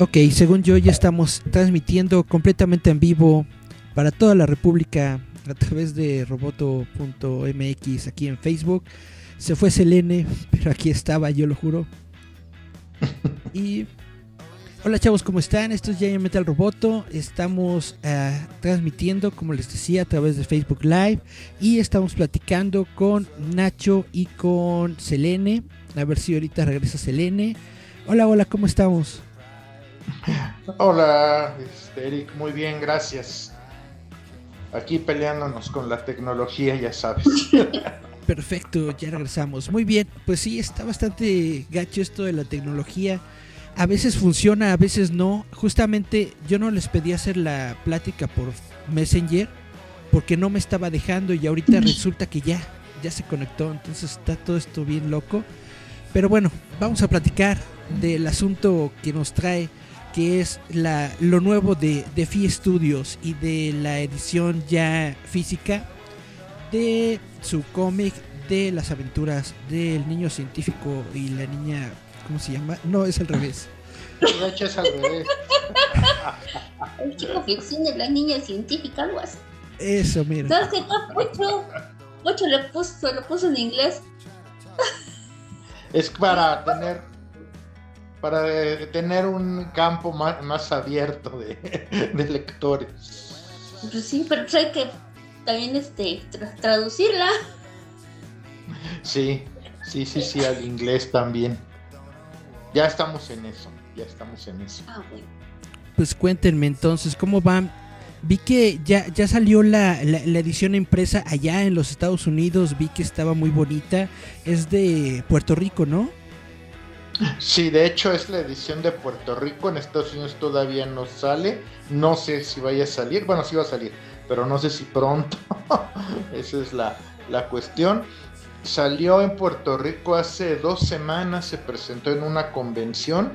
Ok, según yo ya estamos transmitiendo completamente en vivo para toda la República a través de roboto.mx aquí en Facebook. Se fue Selene, pero aquí estaba, yo lo juro. Y hola chavos, ¿cómo están? Esto es Giant Metal Roboto. Estamos ah, transmitiendo, como les decía, a través de Facebook Live. Y estamos platicando con Nacho y con Selene. A ver si ahorita regresa Selene. Hola, hola, ¿cómo estamos? Hola, este, Eric, muy bien, gracias. Aquí peleándonos con la tecnología, ya sabes. Perfecto, ya regresamos. Muy bien, pues sí, está bastante gacho esto de la tecnología. A veces funciona, a veces no. Justamente yo no les pedí hacer la plática por Messenger porque no me estaba dejando y ahorita resulta que ya, ya se conectó. Entonces está todo esto bien loco. Pero bueno, vamos a platicar del asunto que nos trae que es la, lo nuevo de, de Fi Studios y de la edición ya física de su cómic de las aventuras del niño científico y la niña, ¿cómo se llama? No, es al revés. De hecho es al revés. El chico ficción de la niña científica, algo así. Eso, mira. ¿Sabes qué? Mucho, mucho le puso, lo puso en inglés. Es para tener para tener un campo más, más abierto de, de lectores. Pues sí, pero pues hay que también este tra- traducirla. Sí, sí, sí, sí, al inglés también. Ya estamos en eso, ya estamos en eso. Ah, bueno. Pues cuéntenme entonces, ¿cómo van? Vi que ya, ya salió la, la, la edición impresa allá en los Estados Unidos, vi que estaba muy bonita. Es de Puerto Rico, ¿no? Sí, de hecho es la edición de Puerto Rico, en Estados Unidos todavía no sale, no sé si vaya a salir, bueno, sí va a salir, pero no sé si pronto, esa es la, la cuestión. Salió en Puerto Rico hace dos semanas, se presentó en una convención,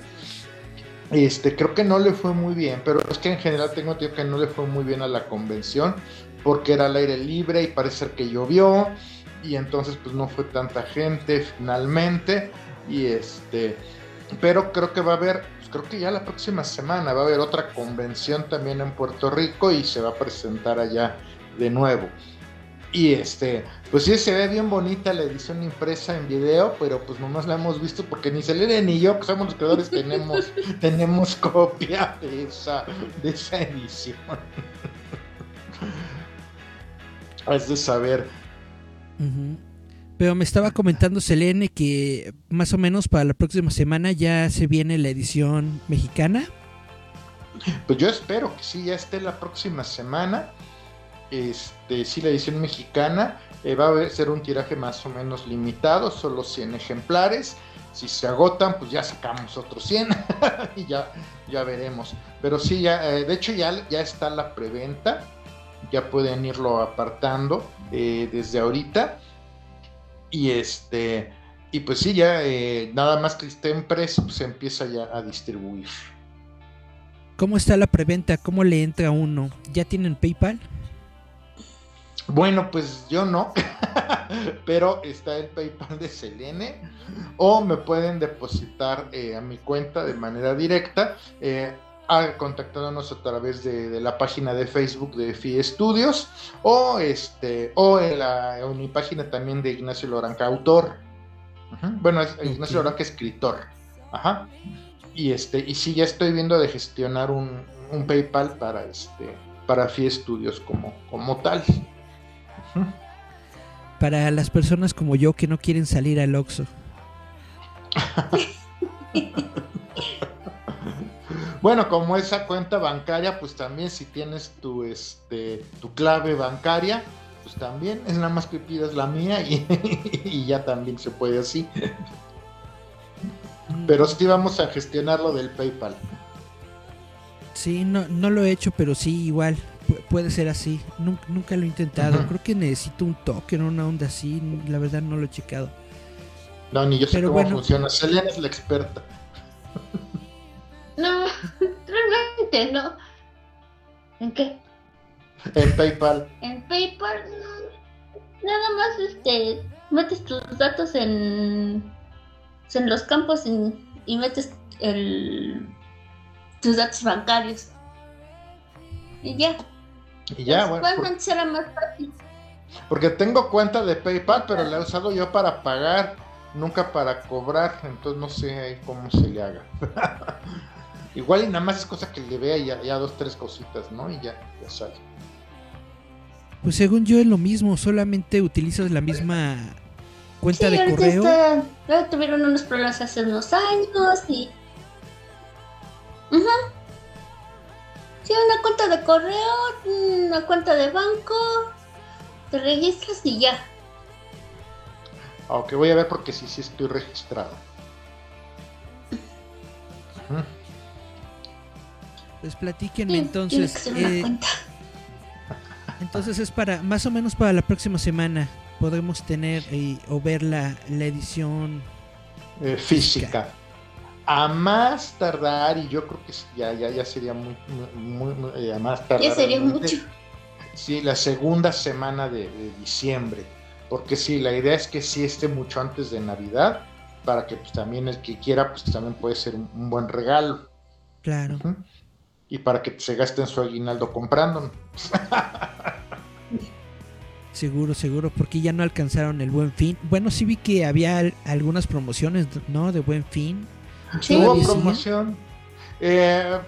este, creo que no le fue muy bien, pero es que en general tengo entendido que no le fue muy bien a la convención, porque era al aire libre y parece ser que llovió, y entonces pues no fue tanta gente finalmente y este pero creo que va a haber pues creo que ya la próxima semana va a haber otra convención también en Puerto Rico y se va a presentar allá de nuevo. Y este pues sí se ve bien bonita la edición impresa en video pero pues nomás la hemos visto porque ni Selene ni yo que somos los creadores tenemos tenemos copia de esa de esa edición. Es de saber. Ujú. Pero me estaba comentando Selene que más o menos para la próxima semana ya se viene la edición mexicana. Pues yo espero que sí, ya esté la próxima semana. Este, sí, la edición mexicana eh, va a ser un tiraje más o menos limitado, solo 100 ejemplares. Si se agotan, pues ya sacamos otros 100 y ya, ya veremos. Pero sí, ya, eh, de hecho ya, ya está la preventa. Ya pueden irlo apartando eh, desde ahorita. Y este, y pues sí, ya eh, nada más que esté impreso, pues se empieza ya a distribuir. ¿Cómo está la preventa? ¿Cómo le entra uno? ¿Ya tienen PayPal? Bueno, pues yo no, pero está el PayPal de Selene o me pueden depositar eh, a mi cuenta de manera directa, eh, a- contactándonos a través de, de la página de Facebook de FI Estudios o este o en, la, en mi página también de Ignacio Loranca, autor. Bueno, es Ignacio. Loranca, escritor. Ajá. Y este, y sí, ya estoy viendo de gestionar un, un PayPal para este para FI Estudios como, como tal. Para las personas como yo que no quieren salir al Oxxo. Bueno, como esa cuenta bancaria, pues también si tienes tu este tu clave bancaria, pues también es nada más que pidas la mía y, y ya también se puede así. Pero sí vamos a gestionar lo del PayPal. Sí, no, no lo he hecho, pero sí, igual. pu- puede ser así. Nunca, nunca lo he intentado. Creo que necesito un token, una onda así. La verdad no lo he checado. No, ni yo sé Pero cómo bueno. funciona. Selena es la experta. No, realmente no. ¿En qué? En PayPal. En PayPal no. Nada más este metes tus datos en en los campos y, y metes el tus datos bancarios. Y ya. Y ya, bueno. por- Igualmente será más fácil. porque tengo cuenta de PayPal, pero la he usado yo para pagar, nunca para cobrar. Entonces no sé cómo se le haga. Igual y nada más es cosa que le vea ya, ya dos, tres cositas, ¿no? Y ya, ya sale. Pues según yo es lo mismo, solamente utilizas la misma cuenta Sí, de correo. está- ya tuvieron unos problemas hace unos años y. Ujú. Sí, una cuenta de correo, una cuenta de banco, te registras y ya. Aunque voy a ver porque sí, sí estoy registrado. Pues platíquenme Sí, entonces. eh, entonces es para, más o menos para la próxima semana. Podemos tener eh, o ver la, la edición. Eh, física. A más tardar, y yo creo que ya, ya, ya sería muy, muy, muy- eh, a más tardar. Ya sería mucho. Sí, la segunda semana de, de diciembre. Porque sí, la idea es que sí esté mucho antes de Navidad, para que pues, también el que quiera, pues también puede ser un, un buen regalo. Claro. Ujú. Y para que se gaste en su aguinaldo comprando. Seguro, seguro, porque ya no alcanzaron el buen fin. Bueno, sí vi que había al- algunas promociones, ¿no? De buen fin. Sí. Hubo promoción. Eh,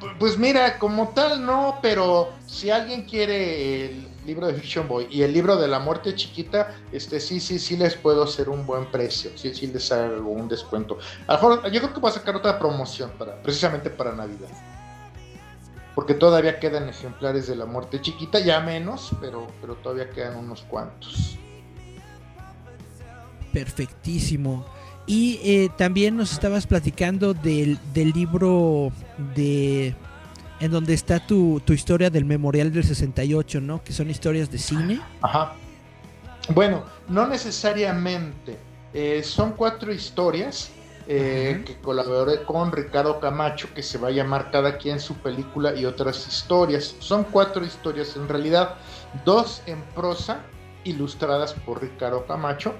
pu- pues mira, como tal no, pero si alguien quiere el libro de Fiction Boy y el libro de la muerte chiquita, este sí, sí, sí les puedo hacer un buen precio, sí, sí les hago un descuento. A lo mejor, yo creo que voy a sacar otra promoción para, precisamente para Navidad. Porque todavía quedan ejemplares de la muerte chiquita, ya menos, pero, pero todavía quedan unos cuantos. Perfectísimo. Y eh, también nos estabas platicando del, del libro de... En donde está tu, tu historia del Memorial del 68, ¿no? Que son historias de cine. Ajá. Bueno, no necesariamente. Eh, son cuatro historias eh, que colaboré con Ricardo Camacho, que se va a llamar cada quien su película y otras historias. Son cuatro historias en realidad, dos en prosa, ilustradas por Ricardo Camacho,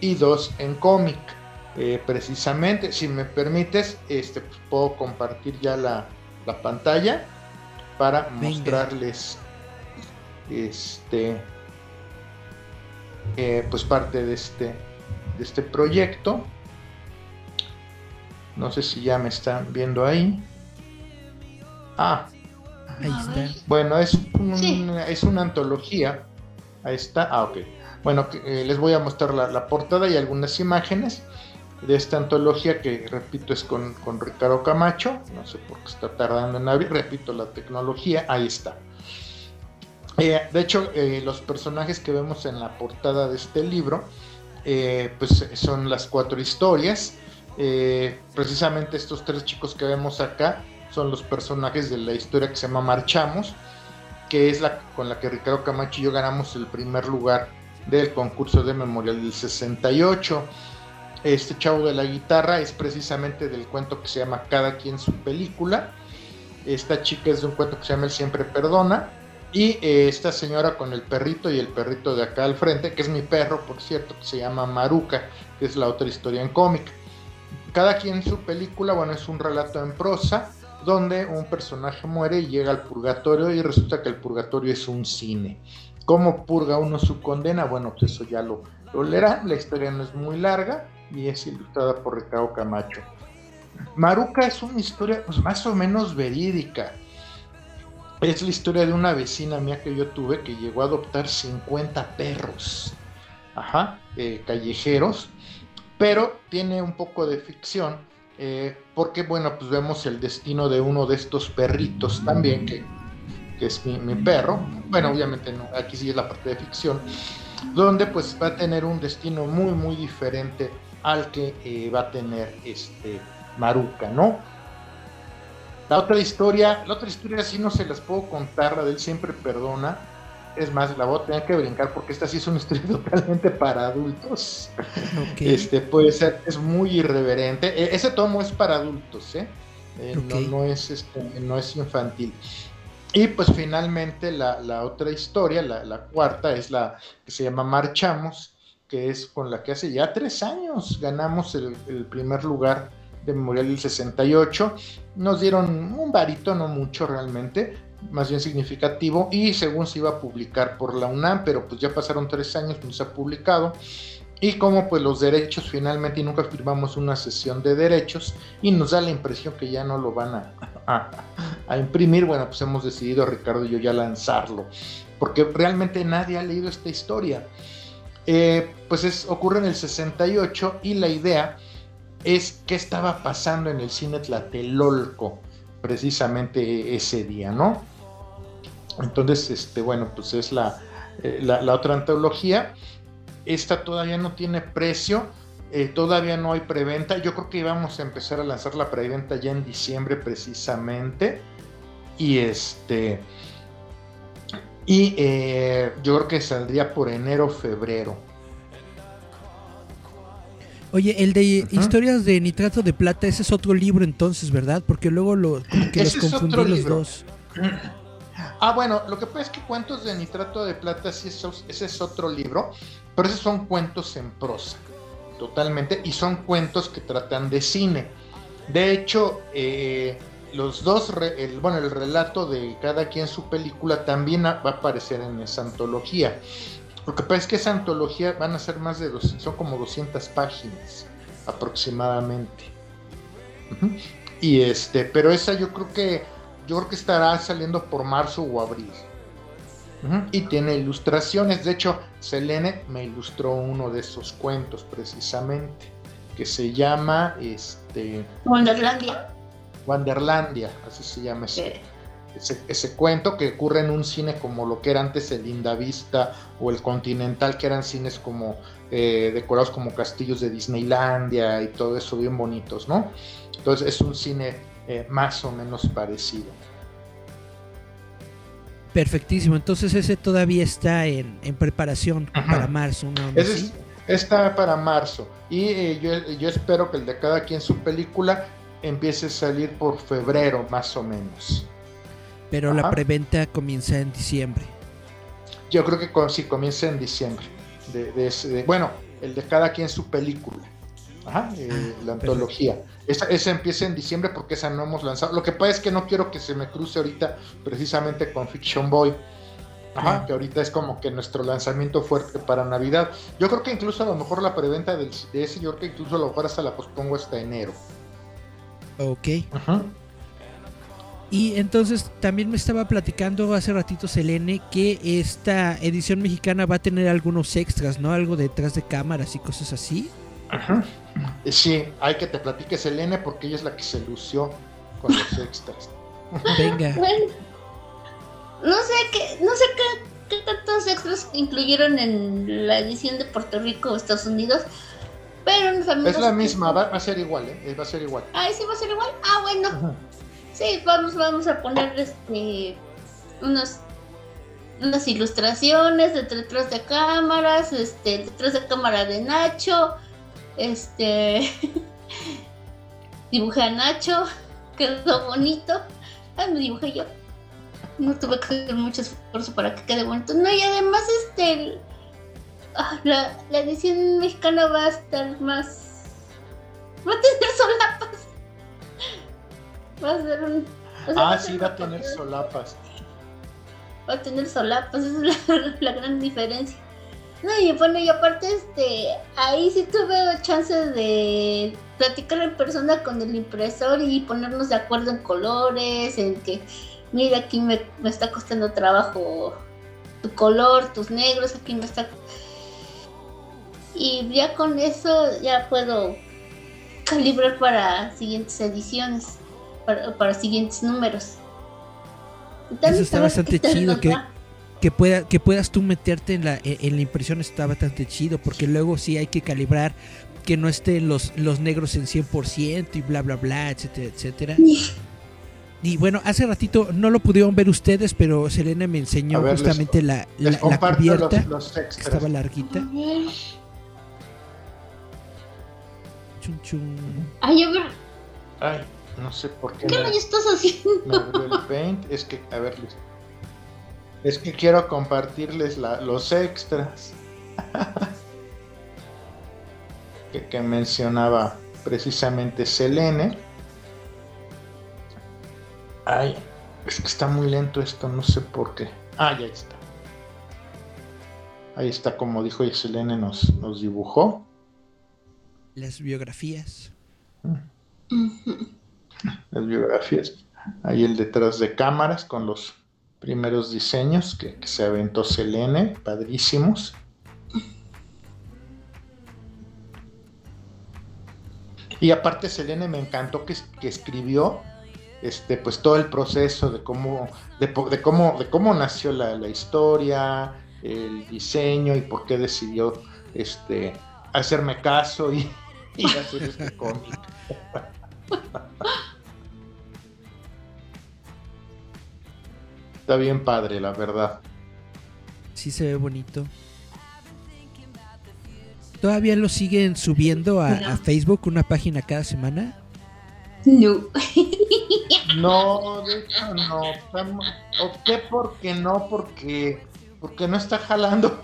y dos en cómic. Eh, precisamente, si me permites, este, pues, puedo compartir ya la, la pantalla para Venga. mostrarles este eh, pues parte de este de este proyecto no sé si ya me están viendo ahí. Ah. Ahí está. bueno es un- Sí. es una antología. Ahí está. Ah ok. Bueno eh, les voy a mostrar la, la portada y algunas imágenes de esta antología que repito es con, con Ricardo Camacho. No sé por qué está tardando en abrir. Repito la tecnología ahí está. Eh, de hecho, eh, los personajes que vemos en la portada de este libro, eh, pues son las cuatro historias. Eh, precisamente estos tres chicos que vemos acá son los personajes de la historia que se llama Marchamos, que es la con la que Ricardo Camacho y yo ganamos el primer lugar del concurso de Memorial del 68. Este chavo de la guitarra es precisamente del cuento que se llama Cada quien su película. Esta chica es de un cuento que se llama El siempre perdona. Y eh, esta señora con el perrito y el perrito de acá al frente, que es mi perro, por cierto, que se llama Maruca, que es la otra historia en cómic. Cada quien su película, bueno, es un relato en prosa donde un personaje muere y llega al purgatorio y resulta que el purgatorio es un cine. ¿Cómo purga uno su condena? Bueno, pues eso ya lo, lo leerán. La historia no es muy larga y es ilustrada por Ricardo Camacho. Maruca es una historia pues, más o menos verídica. Es la historia de una vecina mía que yo tuve que llegó a adoptar 50 perros, ajá, eh, callejeros, pero tiene un poco de ficción, eh, porque bueno, pues vemos el destino de uno de estos perritos también que, que es mi, perro. Bueno, obviamente no, aquí sí es la parte de ficción, donde pues va a tener un destino muy, muy diferente al que eh, va a tener este Maruca, ¿no? La otra historia, la otra historia sí no se las puedo contar, la de él siempre perdona. Es más, la voy a tener que brincar porque esta sí es una historia totalmente para adultos. Este puede ser, es muy irreverente. E, ese tomo es para adultos, ¿eh? eh no, es este, no es infantil. Y pues finalmente la, otra historia, la, cuarta, es la que se llama Marchamos, que es con la que hace ya tres años ganamos el, primer lugar de Memorial del 68. Nos dieron un varito, no mucho realmente, más bien significativo, y según se iba a publicar por la UNAM, pero pues ya pasaron tres años, no se ha publicado. Y como pues los derechos finalmente y nunca firmamos una sesión de derechos y nos da la impresión que ya no lo van a, a, imprimir, bueno, pues hemos decidido Ricardo y yo ya lanzarlo, porque realmente nadie ha leído esta historia. Eh, pues es, ocurre en el 68 y la idea es qué estaba pasando en el cine Tlatelolco precisamente ese día, ¿no? Entonces, este, bueno, pues es la, eh, la, la otra antología esta todavía no tiene precio, eh, todavía no hay preventa. Yo creo que íbamos a empezar a lanzar la preventa ya en diciembre precisamente. Y este. Y eh, yo creo que saldría por enero, febrero. Oye, el de historias de nitrato de plata, ese es otro libro entonces, ¿verdad? Porque luego lo, que los confundí los dos. Ah, bueno, lo que pasa es que Cuentos de Nitrato de Plata, sí, ese es otro libro, pero esos son cuentos en prosa, totalmente, y son cuentos que tratan de cine. De hecho, eh, los dos, bueno, el relato de cada quien su película también va a aparecer en esa antología. Lo que pasa es que esa antología van a ser más de dos, son como 200 páginas aproximadamente. Y este, pero esa yo creo que yo creo que estará saliendo por marzo o abril. Y tiene ilustraciones. De hecho, Selene me ilustró uno de esos cuentos precisamente. Que se llama este. Wanderlandia. Wanderlandia, así se llama ese, ese, cuento que ocurre en un cine como lo que era antes el Indavista o el Continental, que eran cines como eh, decorados como castillos de Disneylandia y todo eso bien bonitos, ¿no? Entonces es un cine eh, más o menos parecido. Perfectísimo, entonces ese todavía está en, preparación para marzo. está para marzo y eh, yo, espero que el de cada quien su película empiece a salir por febrero más o menos. Pero la preventa comienza en diciembre. Yo creo que sí, comienza en diciembre. bueno, el de cada quien su película. Ajá, eh, la antología. Esa, empieza en diciembre porque esa no hemos lanzado. Lo que pasa es que no quiero que se me cruce ahorita precisamente con Fiction Boy. Ajá, que ahorita es como que nuestro lanzamiento fuerte para Navidad. Yo creo que incluso a lo mejor la preventa de ese, yo creo que incluso a lo mejor hasta la pospongo hasta enero. Ok. Ajá. Y entonces también me estaba platicando hace ratito Selene que esta edición mexicana va a tener algunos extras, ¿no? Algo detrás de cámaras y cosas así. Ajá. Sí, hay que te platique Selene porque ella es la que se lució con los extras. Venga. Bueno, no sé qué, no sé qué, tantos extras incluyeron en la edición de Puerto Rico o Estados Unidos. Pero Es la misma, va, a ser igual, ¿eh? Va a ser igual. Ah, sí, va a ser igual. Ah, bueno. Sí, vamos, vamos a poner este unos unas ilustraciones detrás de cámaras, este, detrás de cámara de Nacho, este. dibujé a Nacho, quedó bonito. Ay, me dibujé yo. No tuve que hacer mucho esfuerzo para que quede bonito. No, y además, este. Ah, la, edición mexicana va a estar más. Va a tener solapas. Va a ser un. ah, sí, va a tener solapas. Va a tener solapas, esa es la gran diferencia. No, y bueno, y aparte, este, ahí sí tuve chance de platicar en persona con el impresor y ponernos de acuerdo en colores, en que, mira, aquí me, está costando trabajo tu color, tus negros, aquí me está... Y ya con eso ya puedo calibrar para siguientes ediciones, para, para siguientes números. Eso está bastante chido que, que, pueda, que puedas tú meterte en la, en la impresión está bastante chido porque luego sí hay que calibrar que no estén los, los negros en 100% y bla bla bla, etcétera, etcétera. Y bueno, hace ratito no lo pudieron ver ustedes, pero Selena me enseñó justamente la, la, cubierta. estaba larguita. Chun chun. Ay, a ver. Ay, no sé por qué. ¿Qué me... estás haciendo? el paint. Es que, a ver, es que quiero compartirles la, los extras que, que mencionaba precisamente Selene Ay, es que está muy lento esto, no sé por qué. Ah, ya está. Ahí está, como dijo Selene, nos, nos dibujó. Las biografías. Las biografías. Ahí el detrás de cámaras con los primeros diseños que, se aventó Selene, padrísimos. Y aparte Selene me encantó que, que escribió este, pues todo el proceso de cómo, de, cómo, de cómo nació la, historia, el diseño y por qué decidió este, hacerme caso y, hacer este cómic. Está bien padre, la verdad. Sí se ve bonito. ¿Todavía lo siguen subiendo a Facebook una página cada semana? No. No, de hecho no. Opté porque no, porque, porque no está jalando.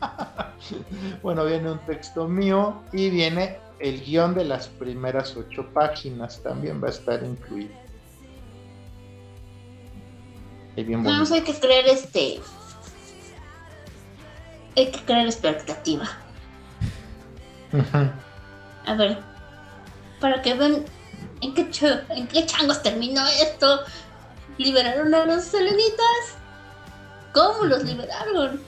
bueno, viene un texto mío y viene el guion de las primeras ocho páginas. También va a estar incluido. Vamos, hay que crear este. Hay que crear expectativa. A ver, para que vean ¿En qué, ¿En qué changos terminó esto? ¿Liberaron a los selenitas? ¿Cómo los liberaron?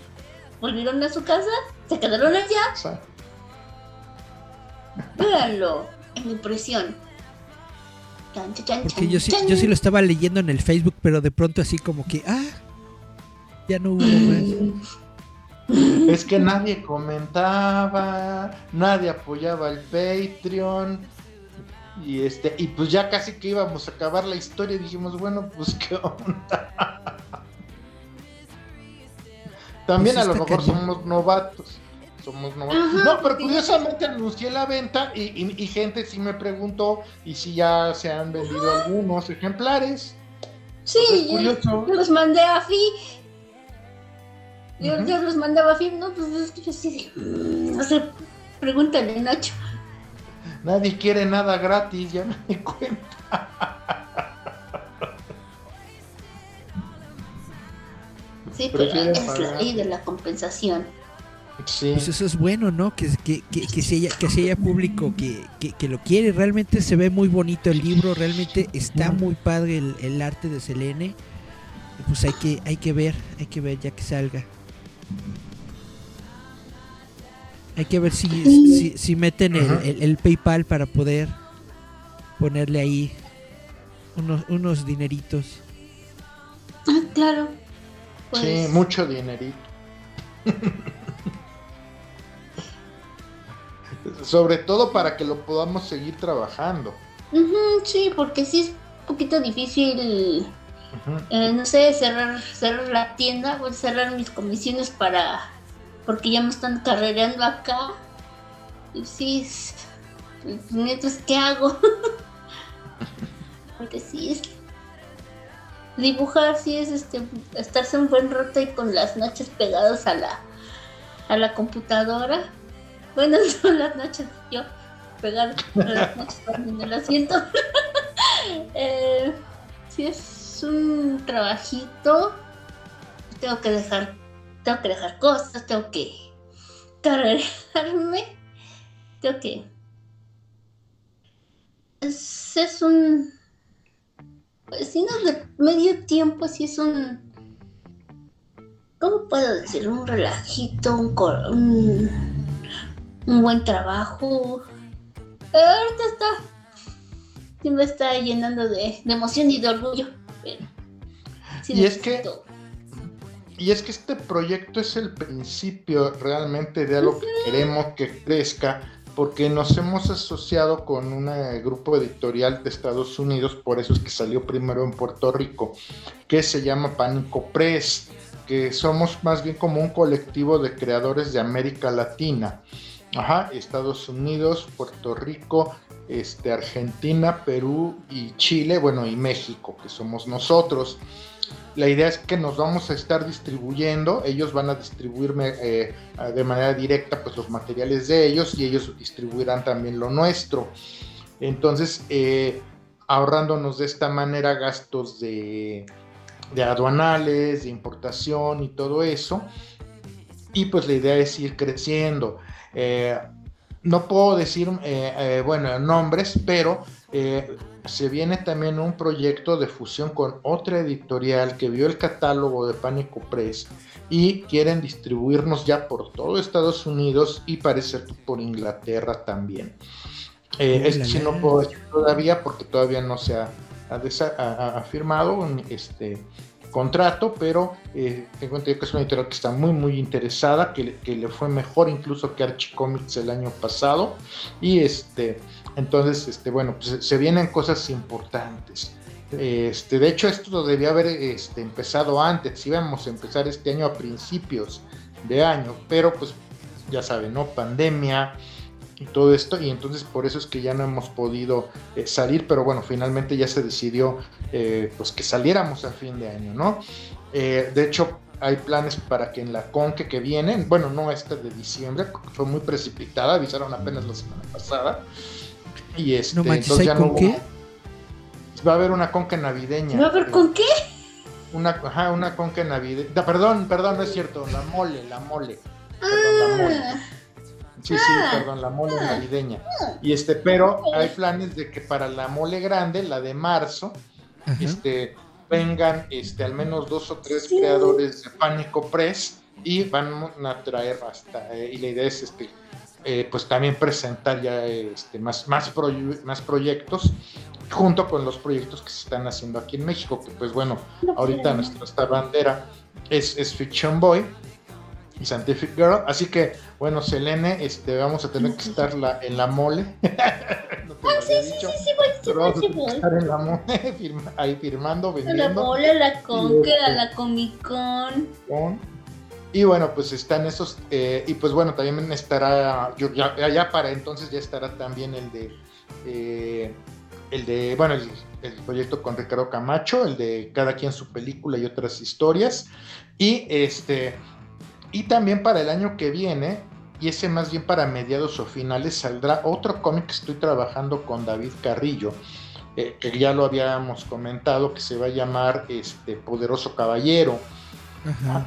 ¿Volvieron a su casa? ¿Se quedaron allá? Véanlo en impresión. Porque yo sí, yo sí lo estaba leyendo en el Facebook, pero de pronto así como que, ah, ya no hubo más. Es que nadie comentaba, nadie apoyaba el Patreon y este, y pues ya casi que íbamos a acabar la historia, y dijimos, bueno, pues qué onda. También pues a lo mejor somos novatos. Somos no, pero curiosamente anuncié la venta y, gente sí me preguntó y si ya se han vendido algunos ejemplares. Sí, yo, los mandé a Fi. Yo, los mandaba a Fi, no, pues es que yo sí, no sé, pregúntale Nacho. Nadie quiere nada gratis, ya me di cuenta. Sí, pero es la ley de la compensación. Sí. Pues eso es bueno, ¿no? Que, que, que, que se, haya, que se haya público que, que, lo quiere. Realmente se ve muy bonito el libro, realmente está muy padre el, el arte de Selene. Pues hay que, hay que ver, hay que ver ya que salga. Hay que ver si, si, meten el, PayPal para poder ponerle ahí unos, unos dineritos. Ah, claro. Sí, pues mucho dinerito. Sobre todo para que lo podamos seguir trabajando. sí, porque sí es un poquito difícil, eh, no sé, cerrar, cerrar la tienda, o cerrar mis comisiones para porque ya me están carrereando acá. Y sí, entonces, ¿qué hago? porque sí es dibujar sí es este estarse un buen rato y con las noches pegados a la a la computadora bueno son las noches yo pegar las noches en el asiento eh, sí es un trabajito tengo que dejar tengo que dejar cosas, tengo que cargarme, tengo que... Es, un... Pues si no de medio tiempo, si es un... ¿Cómo puedo decir? Un relajito, un, un, buen trabajo. ahorita está... Sí me está llenando de, emoción y de orgullo. y es que y es que este proyecto es el principio realmente de algo que queremos que crezca porque nos hemos asociado con un eh, grupo editorial de Estados Unidos, por eso es que salió primero en Puerto Rico, que se llama Pánico Press, que somos más bien como un colectivo de creadores de América Latina. Ajá, Estados Unidos, Puerto Rico, este, Argentina, Perú y Chile, bueno, y México, que somos nosotros. La idea es que nos vamos a estar distribuyendo, ellos van a distribuirme eh, de manera directa pues los materiales de ellos y ellos distribuirán también lo nuestro. Entonces, eh, ahorrándonos de esta manera gastos de, aduanales, de importación y todo eso. Y pues la idea es ir creciendo. Eh, no puedo decir, bueno, nombres, pero se viene también un proyecto de fusión con otra editorial que vio el catálogo de Pánico Press y quieren distribuirnos ya por todo Estados Unidos y parece por Inglaterra también. Eh, este sí no puedo decir todavía porque todavía no se ha, firmado un este, contrato, pero eh, tengo entendido que es una editorial que está muy muy interesada, que, le fue mejor incluso que Archie Comics el año pasado y este entonces, este, bueno, pues se vienen cosas importantes. Este, de hecho, esto debía haber este, empezado antes, íbamos a empezar este año a principios de año, pero pues ya saben, ¿no? Pandemia y todo esto, y entonces por eso es que ya no hemos podido eh, salir, pero bueno, finalmente ya se decidió eh, pues que saliéramos a fin de año, ¿no? Eh, de hecho, hay planes para que en la conque que viene, bueno, no esta de diciembre, fue muy precipitada, avisaron apenas la semana pasada, y este, no entonces ya no qué? Va a haber una conca navideña. ¿Va a haber con qué? Una, ajá, una conca navideña. perdón, perdón, no es cierto. La mole, la mole. Perdón, la mole. Sí, sí, ah. perdón, la mole navideña. Y este, pero hay planes de que para la mole grande, la de marzo, este, vengan este, al menos dos o tres creadores de Pánico Press y van a traer hasta, eh, y la idea es este, eh, pues también presentar ya este, más, más, más proyectos junto con los proyectos que se están haciendo aquí en México, que pues bueno, ahorita nuestra bandera es, es Fiction Boy y Scientific Girl, así que bueno, Selene, este, vamos a tener que estar la, en la mole. no te ah, sí, sí, sí, sí, voy, sí, vamos a estar en la mole, ahí firmando, vendiendo. La mole, la Conque, a la Comic Con. Y bueno, pues están esos, eh, y pues bueno, también estará, yo, ya, para entonces ya estará también el de, eh, el de, bueno, el, proyecto con Ricardo Camacho, el de cada quien su película y otras historias. Y este, y también para el año que viene, y ese más bien para mediados o finales, saldrá otro cómic que estoy trabajando con David Carrillo. Eh, que ya lo habíamos comentado, que se va a llamar este Poderoso Caballero. Ajá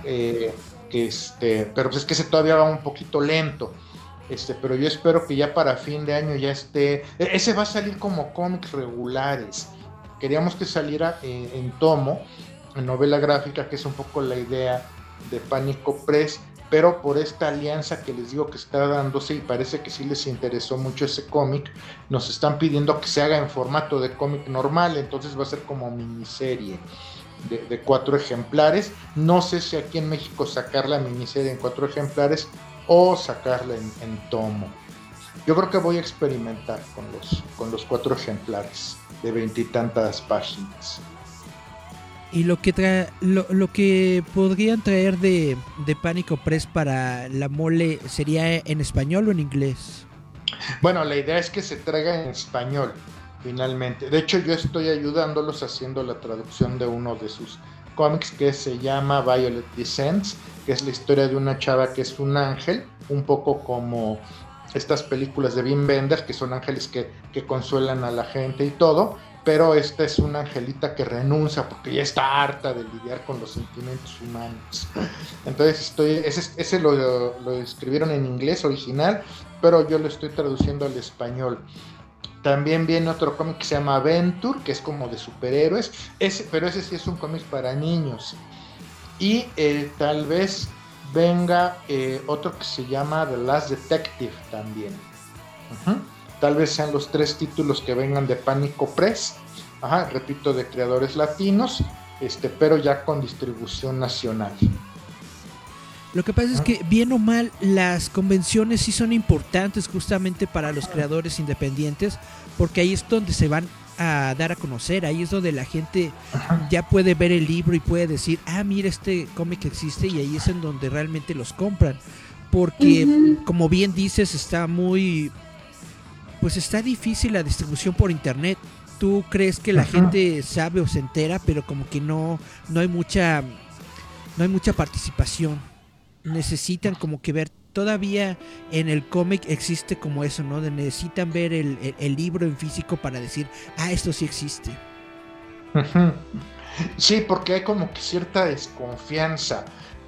que este, pero pues es que ese todavía va un poquito lento. Este, pero yo espero que ya para fin de año ya esté. E, ese va a salir como cómics regulares. Queríamos que saliera en, tomo, en novela gráfica, que es un poco la idea de Pánico Press, pero por esta alianza que les digo que está dándose y parece que sí les interesó mucho ese cómic, nos están pidiendo que se haga en formato de cómic normal, entonces va a ser como miniserie de, cuatro ejemplares. No sé si aquí en México sacar la miniserie en cuatro ejemplares o sacarla en, tomo. Yo creo que voy a experimentar con los, con los cuatro ejemplares de veintitantas páginas. Y lo que trae, lo, lo, que podrían traer de, de Pánico Press para la mole sería en español o en inglés. Bueno, la idea es que se traiga en español finalmente. De hecho, yo estoy ayudándolos haciendo la traducción de uno de sus cómics que se llama Violet Descents, que es la historia de una chava que es un ángel, un poco como estas películas de Wim Bender, que son ángeles que, consuelan a la gente y todo, pero esta es una angelita que renuncia porque ya está harta de lidiar con los sentimientos humanos. Entonces estoy, ese, lo, lo escribieron en inglés original, pero yo lo estoy traduciendo al español. También viene otro cómic que se llama Adventure, que es como de superhéroes, ese, pero ese sí es un cómic para niños. Y eh, tal vez venga eh, otro que se llama The Last Detective también. Tal vez sean los tres títulos que vengan de Pánico Press. repito, de creadores latinos. este, pero ya con distribución nacional. Lo que pasa es que, bien o mal, las convenciones sí son importantes justamente para los creadores independientes, porque ahí es donde se van a dar a conocer, ahí es donde la gente ya puede ver el libro y puede decir, ah, mira, este cómic existe, y ahí es en donde realmente los compran. Porque, como bien dices, está muy. Pues está difícil la distribución por internet. Tú crees que la gente sabe o se entera, pero como que no, no hay mucha. No hay mucha participación necesitan como que ver todavía en el cómic existe como eso, ¿no? De necesitan ver el, libro en físico para decir, ah, esto sí existe. Sí, porque hay como que cierta desconfianza.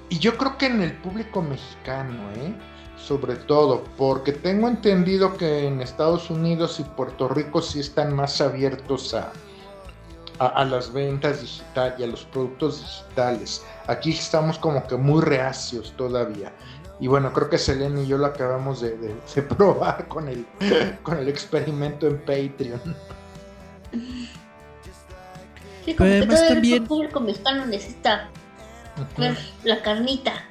Y yo creo que en el público mexicano, ¿eh? Sobre todo, porque tengo entendido que en Estados Unidos y Puerto Rico sí están más abiertos a, a, las ventas digitales y a los productos digitales. Aquí estamos como que muy reacios todavía. Y bueno, creo que Selene y yo lo acabamos de, probar con el, con el experimento en Patreon. Sí, como que todo el público mexicano necesita ver la carnita,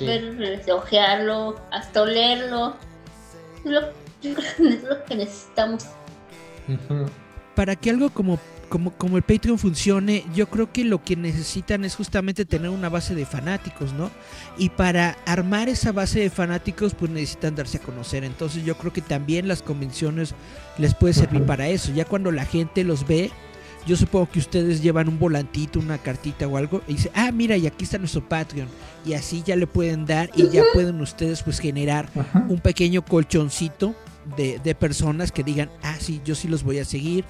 ver, ojearlo, hasta olerlo. Es lo, es lo que necesitamos. Para que algo como como, como el Patreon funcione, yo creo que lo que necesitan es justamente tener una base de fanáticos, ¿no? Y para armar esa base de fanáticos, pues necesitan darse a conocer. Entonces yo creo que también las convenciones les puede servir para eso. Ya cuando la gente los ve, yo supongo que ustedes llevan un volantito, una cartita o algo, y dice, ah, mira, y aquí está nuestro Patreon. Y así ya le pueden dar y ya pueden ustedes pues generar un pequeño colchoncito de, personas que digan, ah, sí, yo sí los voy a seguir,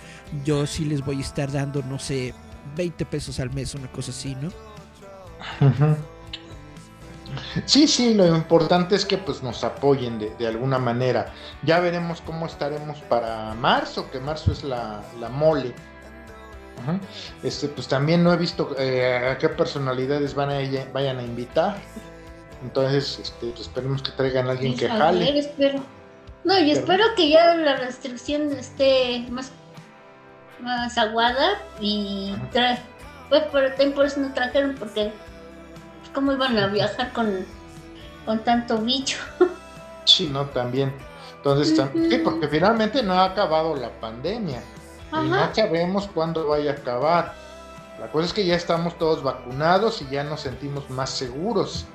yo sí les voy a estar dando, no sé, 20 pesos al mes, una cosa así, ¿no? Sí, sí, lo importante es que pues nos apoyen de, alguna manera. Ya veremos cómo estaremos para marzo, que marzo es la, mole. Este, pues también no he visto eh, a qué personalidades van a, vayan a invitar. Entonces, este, pues, esperemos que traigan a alguien que jale. espero. No, y espero que ya la restricción esté más, más aguada y trae, pues por, por eso no trajeron porque cómo iban a viajar con, con tanto bicho. Sí, no, también. Entonces, sí, porque finalmente no ha acabado la pandemia y no sabemos cuándo vaya a acabar. La cosa es que ya estamos todos vacunados y ya nos sentimos más seguros.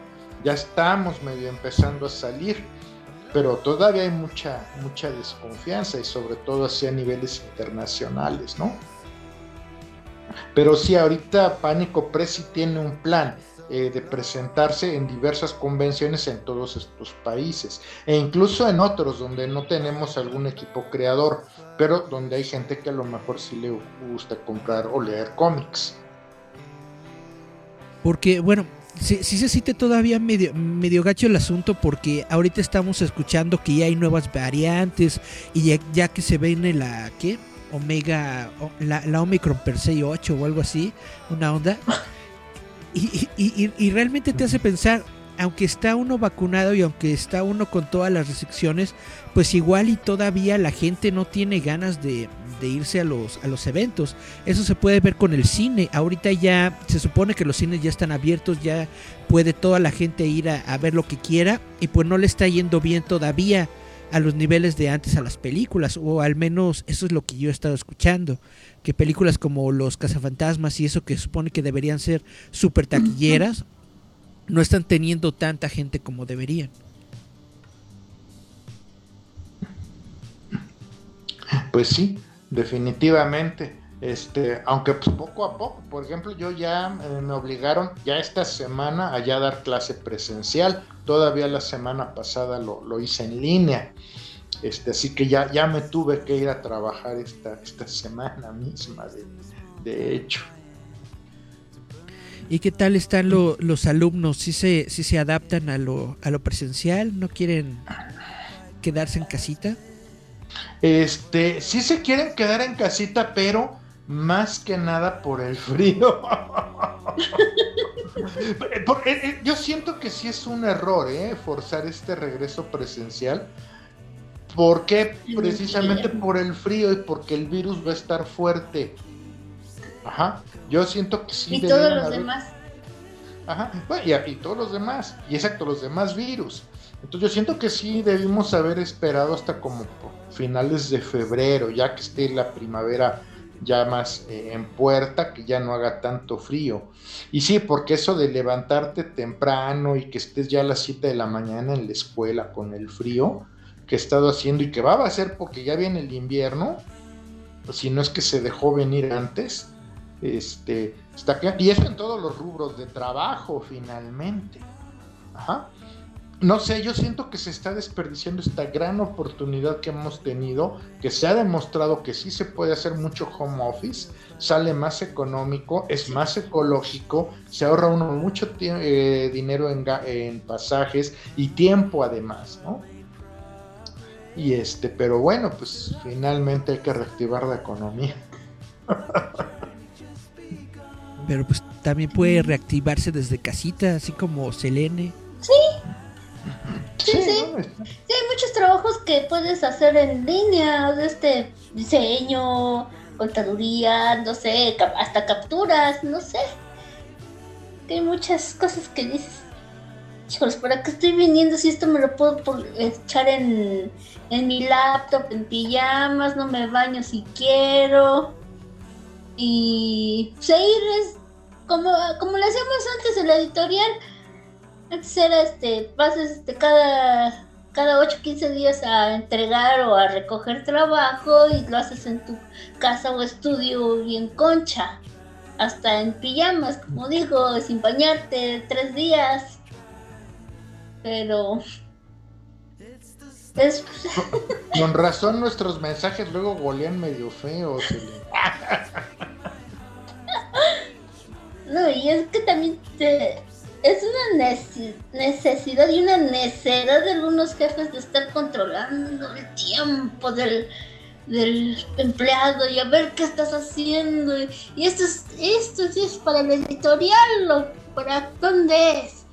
Ya estamos medio empezando a salir pero todavía hay mucha, mucha desconfianza y sobre todo hacia niveles internacionales, ¿no? Pero sí, ahorita Pánico Press tiene un plan eh, de presentarse en diversas convenciones en todos estos países e incluso en otros donde no tenemos algún equipo creador, pero donde hay gente que a lo mejor sí le gusta comprar o leer cómics. Porque, bueno, sí, sí, se siente todavía medio, medio gacho el asunto porque ahorita estamos escuchando que ya hay nuevas variantes y ya, que se viene la, ¿qué? Omega, la, la Omicron per se 8 o algo así, una onda. Y, y, y, realmente te hace pensar, aunque está uno vacunado y aunque está uno con todas las restricciones, pues igual y todavía la gente no tiene ganas de, irse a los, a los eventos. Eso se puede ver con el cine. Ahorita ya se supone que los cines ya están abiertos, ya puede toda la gente ir a, ver lo que quiera y pues no le está yendo bien todavía a los niveles de antes a las películas, o al menos eso es lo que yo he estado escuchando, que películas como Los Cazafantasmas y eso que supone que deberían ser super taquilleras, no están teniendo tanta gente como deberían. Pues sí, definitivamente. Este, aunque pues poco a poco, por ejemplo, yo ya eh, me obligaron ya esta semana a ya dar clase presencial. Todavía la semana pasada lo, hice en línea. Este, así que ya, ya me tuve que ir a trabajar esta, esta semana misma, de, hecho. ¿Y qué tal están los alumnos? ¿Si se, si se adaptan a lo, a lo presencial? ¿No quieren quedarse en casita? Este, sí se quieren quedar en casita, pero más que nada por el frío. Porque, eh, eh, yo siento que sí es un error, ¿eh? Forzar este regreso presencial. porque Precisamente por el frío y porque el virus va a estar fuerte. Ajá. Yo siento que sí. Y todos los demás. Ajá. Bueno, y, y, todos los demás. Y exacto, los demás virus. Entonces yo siento que sí debimos haber esperado hasta como finales de febrero, ya que esté la primavera ya más eh, en puerta, que ya no haga tanto frío. Y sí, porque eso de levantarte temprano y que estés ya a las 7 de la mañana en la escuela con el frío que he estado haciendo y que va a ser porque ya viene el invierno, pues si no es que se dejó venir antes, este, está y eso en todos los rubros de trabajo finalmente. Ajá no sé, yo siento que se está desperdiciando esta gran oportunidad que hemos tenido, que se ha demostrado que sí se puede hacer mucho home office, sale más económico, es más ecológico, se ahorra uno mucho eh, dinero en, en, pasajes y tiempo además, ¿no? Y este, pero bueno, pues finalmente hay que reactivar la economía. pero pues también puede reactivarse desde casita, así como Selene. Sí, Sí, sí. Sí, hay muchos trabajos que puedes hacer en línea, de este diseño, contaduría, no sé, hasta capturas, no sé. hay muchas cosas que dices. Chicos, ¿para qué estoy viniendo si esto me lo puedo echar en, en mi laptop, en pijamas, no me baño si quiero? Y seguir es como, como lo hacíamos antes en la editorial antes era este, pases este, cada, cada 8 15 días a entregar o a recoger trabajo y lo haces en tu casa o estudio bien concha. Hasta en pijamas, como digo, sin bañarte tres días. Pero es... Con razón nuestros mensajes luego golean medio feos. no, y es que también te, es una necesidad y una necedad de algunos jefes de estar controlando el tiempo del, empleado y a ver qué estás haciendo. Y esto es, esto sí es para el editorial o para dónde es.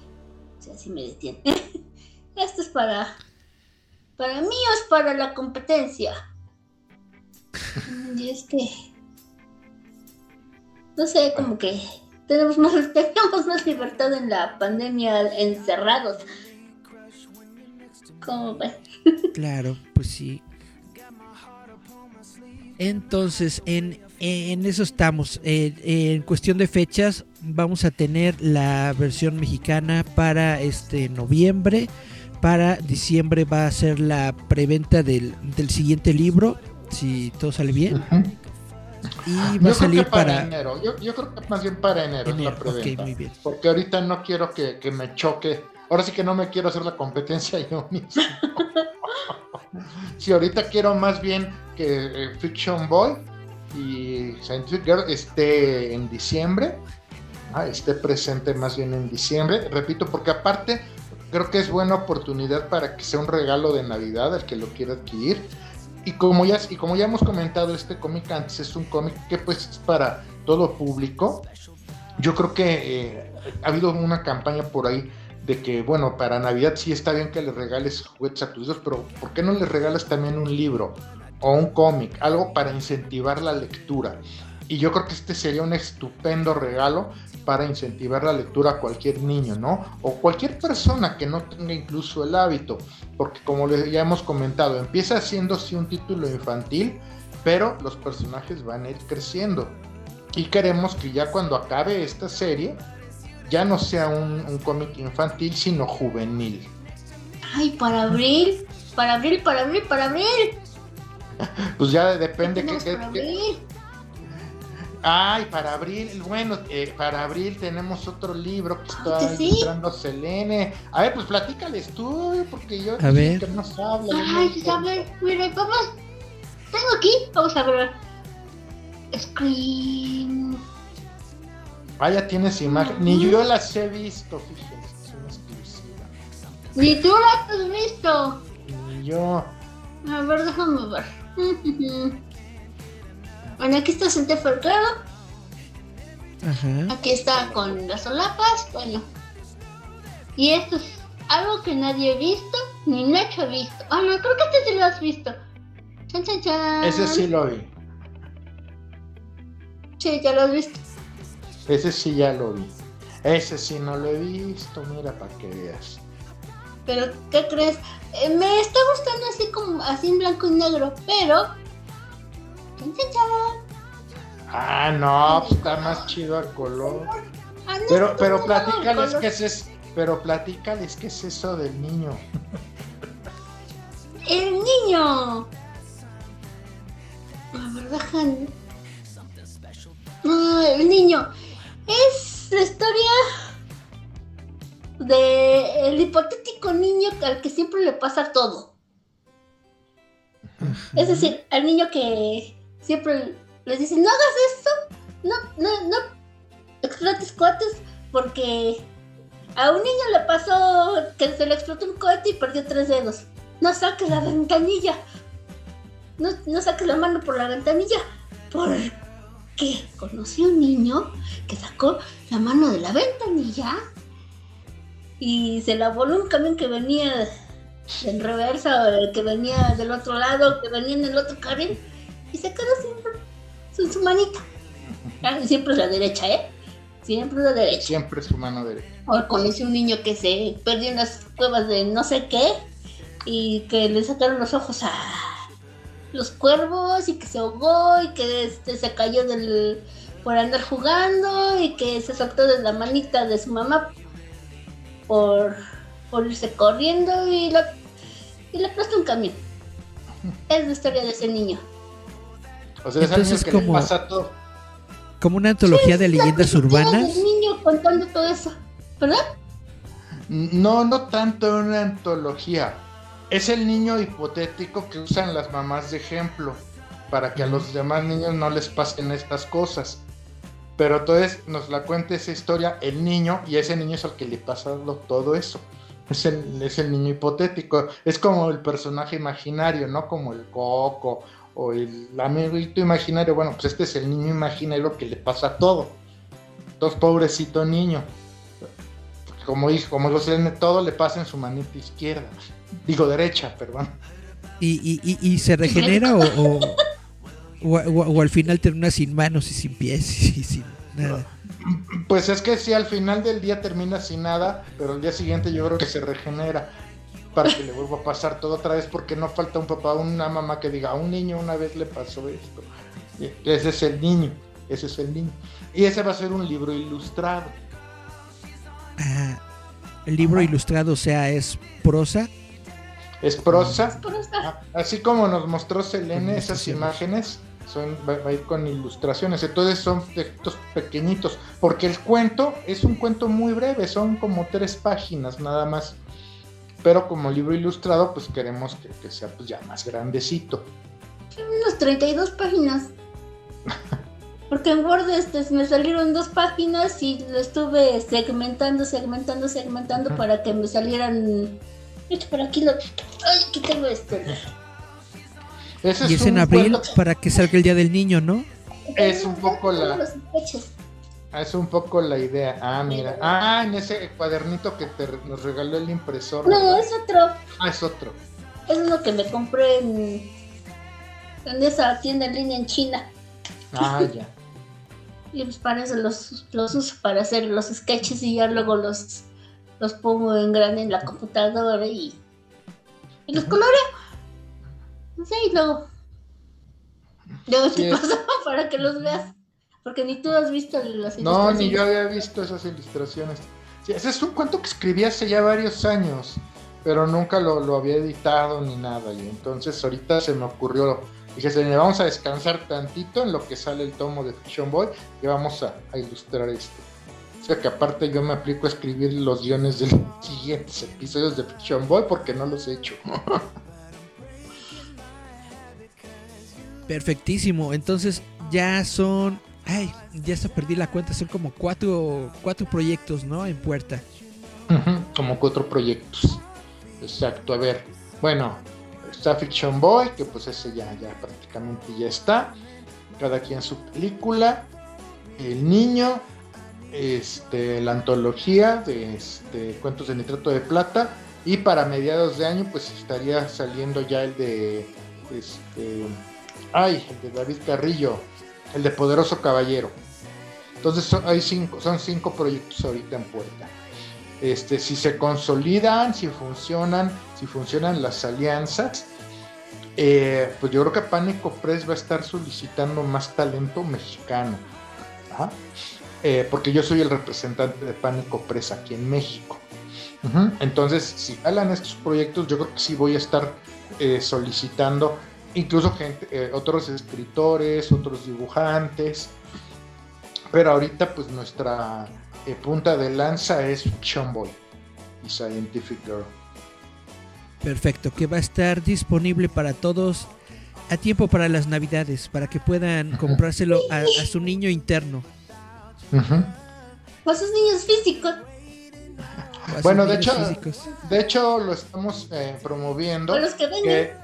O sea, si me detiene. esto es para, para mí o es para la competencia. Y es que, no sé, como que tenemos más, tenemos más libertad en la pandemia encerrados. ¿Cómo ves? Claro, pues sí. Entonces, en, en eso estamos. en cuestión de fechas, vamos a tener la versión mexicana para este noviembre. Para diciembre va a ser la preventa del, del siguiente libro, si todo sale bien. Y va a salir para, enero. Yo, creo que más bien para enero, es la preventa. Porque ahorita no quiero que, me choque. Ahora sí que no me quiero hacer la competencia yo mismo. sí, ahorita quiero más bien que eh, Fiction Boy y Scientific Girl esté en diciembre. Ah, esté presente más bien en diciembre. Repito, porque aparte creo que es buena oportunidad para que sea un regalo de Navidad al que lo quiera adquirir y como ya, y como ya hemos comentado, este cómic antes es un cómic que pues es para todo público. Yo creo que eh, ha habido una campaña por ahí de que, bueno, para Navidad sí está bien que le regales juguetes a tus hijos, pero ¿por qué no les regalas también un libro o un cómic? Algo para incentivar la lectura. Y yo creo que este sería un estupendo regalo para incentivar la lectura a cualquier niño, ¿no? O cualquier persona que no tenga incluso el hábito, porque como ya hemos comentado, empieza siendo sí un título infantil, pero los personajes van a ir creciendo. Y queremos que ya cuando acabe esta serie, ya no sea un, cómic infantil, sino juvenil. Ay, para abril, para abril, para abril, para abril. pues ya depende que, Ay, para abril, bueno, eh, para abril tenemos otro libro que está entrando Selene. A ver, pues platícales tú, porque yo a ver. que no habla. Ay, a ver, mire, vamos. Tengo aquí, vamos a ver. Screen. Ah, ya tienes imagen. Ni yo las he visto, fíjense, son exclusivas. Ni tú las has visto. Ni yo. A ver, déjame ver. Bueno, aquí está Centefer claro. Ajá. Aquí está con las solapas. Bueno. Y esto es algo que nadie ha visto, ni Nacho ha visto. Ah, no, creo que este sí lo has visto. Chan, chan, chan. Ese sí lo vi. Sí, ya lo has visto. Ese sí ya lo vi. Ese sí no lo he visto, mira, para que veas. Pero, ¿qué crees? Eh, me está gustando así como así en blanco y negro, pero. Ah, no, pues está más chido al color. Pero, pero platícales qué es eso. Pero platícales qué es eso del niño. El niño. A ver, el niño. Es la historia de el hipotético niño al que siempre le pasa todo. Es decir, al niño que siempre les dice, no hagas esto, no, no, no explotes cohetes porque a un niño le pasó que se le explotó un cohete y perdió tres dedos. No saques la ventanilla. No, no saques la mano por la ventanilla. Porque conocí a un niño que sacó la mano de la ventanilla y se la voló un camión que venía en reversa, que venía del otro lado, que venía en el otro carril, y se quedó siempre sin su manita. Ah, siempre es la derecha, ¿eh? Siempre es la derecha. Siempre es su mano derecha. O conocí un niño que se perdió en las cuevas de no sé qué y que le sacaron los ojos a los cuervos y que se ahogó y que este, se cayó del por andar jugando y que se saltó de la manita de su mamá por, por irse corriendo y, lo, y le aplastó un camión. Es la historia de ese niño. O sea, Entonces, que como, pasa todo. Como una antología de leyendas urbanas. El niño contando todo eso, ¿verdad? No, no tanto una antología. Es el niño hipotético que usan las mamás de ejemplo para que a los demás niños no les pasen estas cosas. Pero entonces nos la cuenta esa historia el niño y ese niño es al que le pasa todo eso. Es el, es el niño hipotético. Es como el personaje imaginario, ¿no? Como el coco o el amiguito imaginario. Bueno, pues este es el niño imaginario que le pasa todo. Entonces, pobrecito niño. Como dijo, como lo todo le pasa en su manita izquierda. Digo derecha, perdón. ¿Y, y, y, se regenera o, o, al final termina sin manos y sin pies y sin nada. Pues es que sí, al final del día termina sin nada, pero el día siguiente yo creo que se regenera para que le vuelva a pasar todo otra vez porque no falta un papá o una mamá que diga, a un niño una vez le pasó esto. ese es el niño, ese es el niño. Y ese va a ser un libro ilustrado. Ah, el libro ilustrado, o sea, es prosa. Es prosa. Ah, así como nos mostró Selene esas imágenes, son, va, a ir con ilustraciones. Entonces son textos pequeñitos, porque el cuento es un cuento muy breve, son como tres páginas nada más. Pero como libro ilustrado, pues queremos que, sea pues ya más grandecito. Unas 32 páginas. Porque en Word este, me salieron dos páginas y lo estuve segmentando, segmentando, segmentando para que me salieran. Hecho por aquí lo. Ay, aquí tengo este y es, en abril para que salga el día del niño, ¿no? Es un poco la. Es un poco la idea. Ah, mira. Ah, en ese cuadernito que te, nos regaló el impresor. No, es otro. Ah, es otro. Es uno que me compré en, en esa tienda en línea en China. Ah, ya. y pues para eso los, los uso para hacer los sketches y ya luego los, los pongo en grande en la computadora y, y los coloreo. Sí, luego. Luego te paso para que los veas. Porque ni tú has visto las ilustraciones. No, ni yo había visto esas ilustraciones. Sí, ese es un cuento que escribí hace ya varios años, pero nunca lo, había editado ni nada. Y entonces ahorita se me ocurrió, dije, vamos a descansar tantito en lo que sale el tomo de Fiction Boy y vamos a, a ilustrar esto. O sea que aparte yo me aplico a escribir los guiones de los siguientes episodios de Fiction Boy porque no los he hecho. Perfectísimo. Entonces ya son. Ay, ya se perdí la cuenta. Son como cuatro, cuatro proyectos, ¿no? En puerta. como cuatro proyectos. Exacto. A ver. Bueno, está Fiction Boy, que pues ese ya, ya prácticamente ya está. Cada quien su película. El niño. Este, la antología de este, cuentos de nitrato de plata. Y para mediados de año, pues estaría saliendo ya el de este Ay, el de David Carrillo. El de Poderoso Caballero. Entonces son, hay cinco, son cinco proyectos ahorita en puerta. Este, si se consolidan, si funcionan, si funcionan las alianzas, eh, pues yo creo que Pánico Press va a estar solicitando más talento mexicano. Eh, porque yo soy el representante de Pánico Press aquí en México. Entonces, si hablan estos proyectos, yo creo que sí voy a estar eh, solicitando incluso gente, otros escritores, otros dibujantes. Pero ahorita, pues nuestra punta de lanza es Fiction Boy y Scientific Girl. Perfecto, que va a estar disponible para todos a tiempo para las navidades, para que puedan comprárselo a, su niño interno. O a sus niños físicos. Bueno, de hecho, de hecho lo estamos eh, promoviendo. los que, que,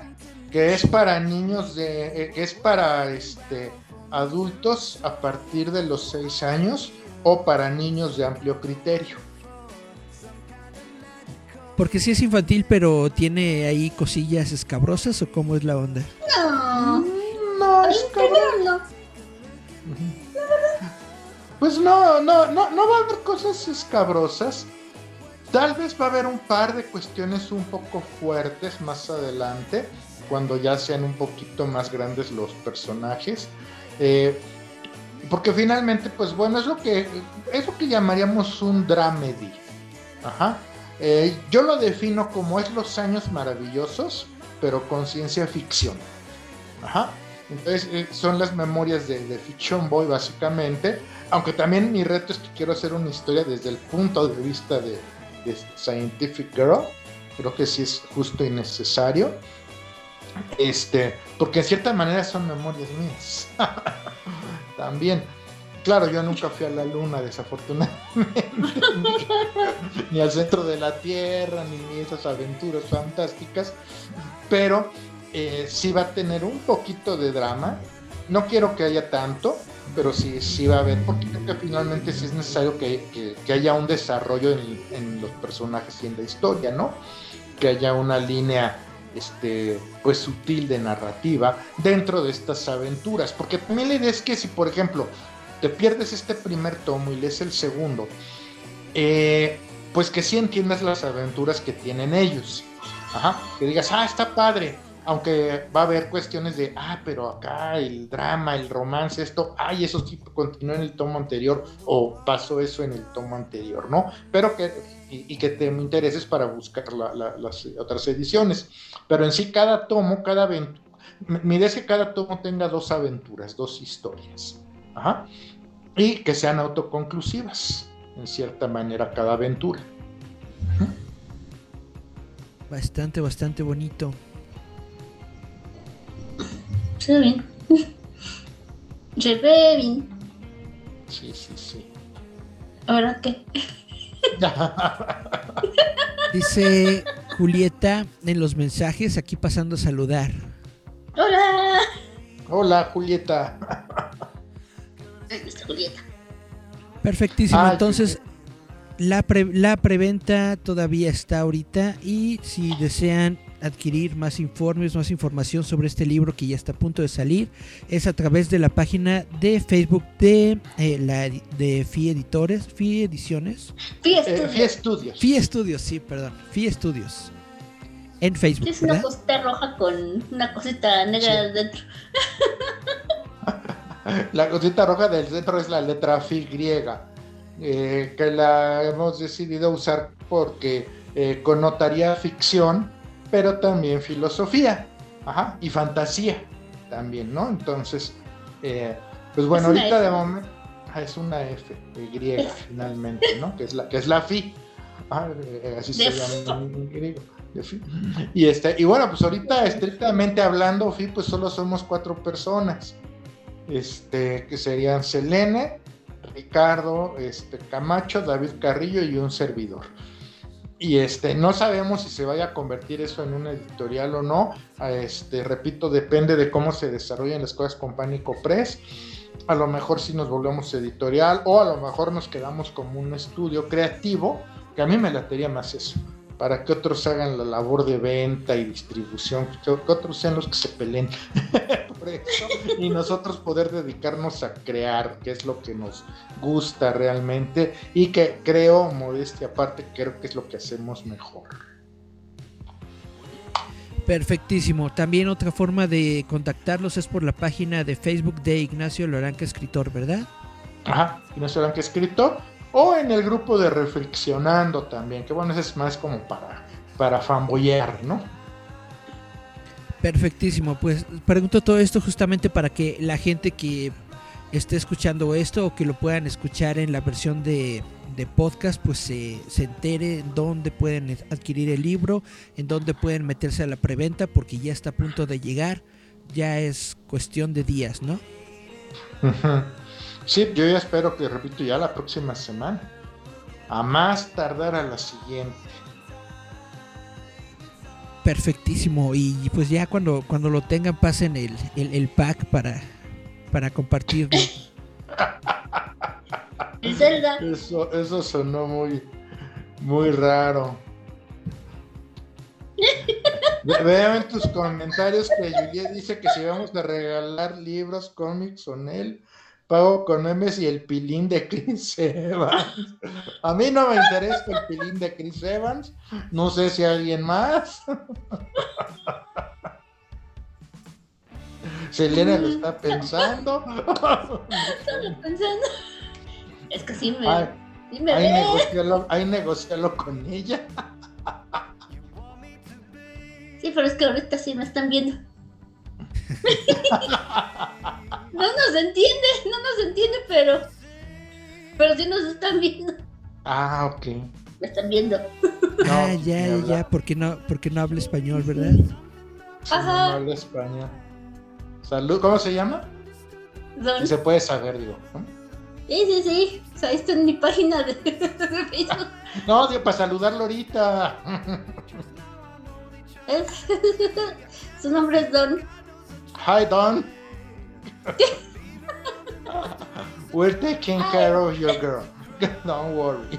que, es para niños de, eh, que es para este adultos a partir de los 6 años o para niños de amplio criterio. Porque si es infantil, pero tiene ahí cosillas escabrosas o cómo es la onda? No, no, no. Pues no, no, no, no va a haber cosas escabrosas. Tal vez va a haber un par de cuestiones un poco fuertes más adelante, cuando ya sean un poquito más grandes los personajes. Eh, porque finalmente, pues bueno, es lo que, es lo que llamaríamos un dramedy. Ajá. Eh, yo lo defino como es los años maravillosos, pero con ciencia ficción. Ajá. Entonces eh, son las memorias de, Fiction Boy básicamente, aunque también mi reto es que quiero hacer una historia desde el punto de vista de, Scientific Girl, creo que sí es justo y necesario, este, porque en cierta manera son memorias mías. también. Claro, yo nunca fui a la luna, desafortunadamente, ni, al centro de la Tierra, ni esas aventuras fantásticas, pero eh, sí va a tener un poquito de drama. No quiero que haya tanto, pero sí, sí va a haber, porque creo que finalmente sí es necesario que, haya un desarrollo en, en, los personajes y en la historia, ¿no? Que haya una línea este, pues sutil de narrativa dentro de estas aventuras. Porque también la idea es que si, por ejemplo, te pierdes este primer tomo y lees el segundo, eh, pues que sí entiendas las aventuras que tienen ellos. Que digas, ah, está padre. Aunque va a haber cuestiones de, ah, pero acá el drama, el romance, esto, ay, eso sí continuó en el tomo anterior o pasó eso en el tomo anterior, ¿no? Pero que y, que te intereses para buscar las otras ediciones. Pero en sí cada tomo, cada aventura, mi idea es que cada tomo tenga dos aventuras, dos historias. Y que sean autoconclusivas, en cierta manera, cada aventura. Bastante, bastante bonito. Se ve bien. Se ve bien. Sí, sí, sí. ¿Ahora qué? Dice Julieta en los mensajes, aquí pasando a saludar. Hola. Hola, Julieta. Julieta. Perfectísimo. Ah, Entonces, la, la preventa todavía está ahorita y si desean adquirir más informes, más información sobre este libro que ya está a punto de salir, es a través de la página de Facebook de eh, la de FI Editores, FI Ediciones. FI eh, Estudios. FI Estudios, sí, perdón. FI Estudios. En Facebook. Es una cosita roja con una cosita negra dentro. la cosita roja del centro es la letra FI griega, eh, que la hemos decidido usar porque connotaría ficción pero también filosofía, ajá, y fantasía también, ¿no? Entonces, eh, pues bueno, ahorita de momento ah, es una F, griega finalmente, ¿no? Que es la, que es la FI, ah, eh, así se llama en griego. Y, este, y bueno, pues ahorita estrictamente hablando, FI, pues solo somos cuatro personas, este, que serían Selene, Ricardo, este, Camacho, David Carrillo y un servidor y este no sabemos si se vaya a convertir eso en una editorial o no. Este, repito, depende de cómo se desarrollen las cosas con Pánico Press. A lo mejor si nos volvemos editorial o a lo mejor nos quedamos como un estudio creativo, que a mí me latería más eso. Para que otros hagan la labor de venta y distribución, que otros sean los que se peleen por eso, y nosotros poder dedicarnos a crear, que es lo que nos gusta realmente, y que creo, modestia aparte, creo que es lo que hacemos mejor. Perfectísimo. También otra forma de contactarlos es por la página de Facebook de Ignacio Loranca Escritor, ¿verdad? Ajá, Ignacio Loranca Escritor o en el grupo de Reflexionando también, que bueno, ese es más como para, para fanboyear, ¿no? Perfectísimo, pues pregunto todo esto justamente para que la gente que esté escuchando esto o que lo puedan escuchar en la versión de, podcast, pues se, se entere en dónde pueden adquirir el libro, en dónde pueden meterse a la preventa, porque ya está a punto de llegar, ya es cuestión de días, ¿no? Sí, yo ya espero que, repito, ya la próxima semana. A más tardar a la siguiente. Perfectísimo. Y pues ya cuando, cuando lo tengan, pasen el, el, pack para, para compartirlo. Eso, eso sonó muy, muy raro. Veo en tus comentarios que Juliet dice que si vamos a regalar libros, cómics o él pago con memes y el pilín de Chris Evans. A mí no me interesa el pilín de Chris Evans. No sé si alguien más. Selena lo está pensando. pensando. Es que sí me. Ay, ahí, negocialo, con ella. Sí, pero es que ahorita sí me están viendo. no nos entiende, no nos entiende, pero. Pero sí nos están viendo. Ah, ok. Me están viendo. ah, ya, ya, porque no, porque no habla español, ¿verdad? Ajá. No habla español. Salud, ¿cómo se llama? Don. se puede saber, digo. Sí, sí, sí. O sea, está en mi página de, Facebook. no, digo, para saludarlo ahorita. Su nombre es Don. Hi, Don. We're taking care of your girl. Don't worry.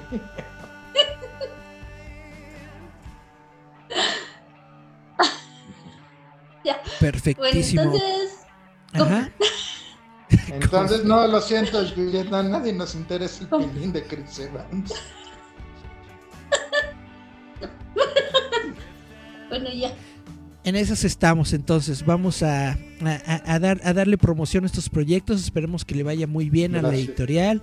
ya. Perfectísimo. Bueno, entonces. Ajá. Entonces, no, lo siento, Julieta, nadie nos interesa el pilín de Chris Evans. bueno, ya en esas estamos, entonces vamos a, dar, a darle promoción a estos proyectos, esperemos que le vaya muy bien a la editorial,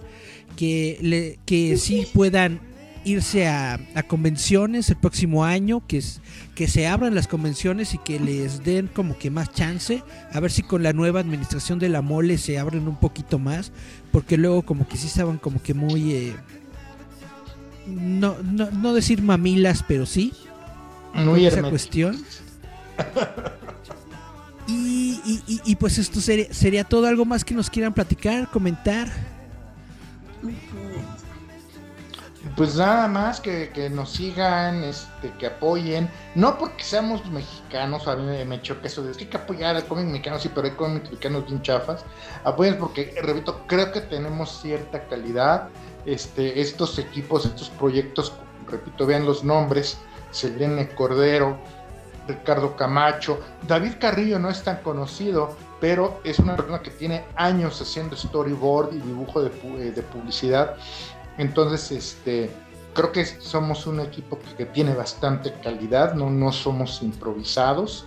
que, le, que sí puedan irse a, convenciones el próximo año, que, que se abran las convenciones y que les den como que más chance, a ver si con la nueva administración de la mole se abren un poquito más, porque luego como que sí estaban como que muy... Eh, no, no, no decir mamilas, pero sí. Muy esa cuestión. y, pues esto sería, sería todo. Algo más que nos quieran platicar, comentar. Pues nada más que, nos sigan, este, que apoyen, no porque seamos mexicanos, a mí me, choca eso de que hay que apoyar al cómic mexicano, sí, pero hay cómics mexicanos bien chafas, apoyen porque, repito, creo que tenemos cierta calidad, este, estos equipos, estos proyectos, repito, vean los nombres, Selene Cordero, Ricardo Camacho. David Carrillo no es tan conocido, pero es una persona que tiene años haciendo storyboard y dibujo de, eh, publicidad. Entonces, este, creo que somos un equipo que, tiene bastante calidad, no, no somos improvisados.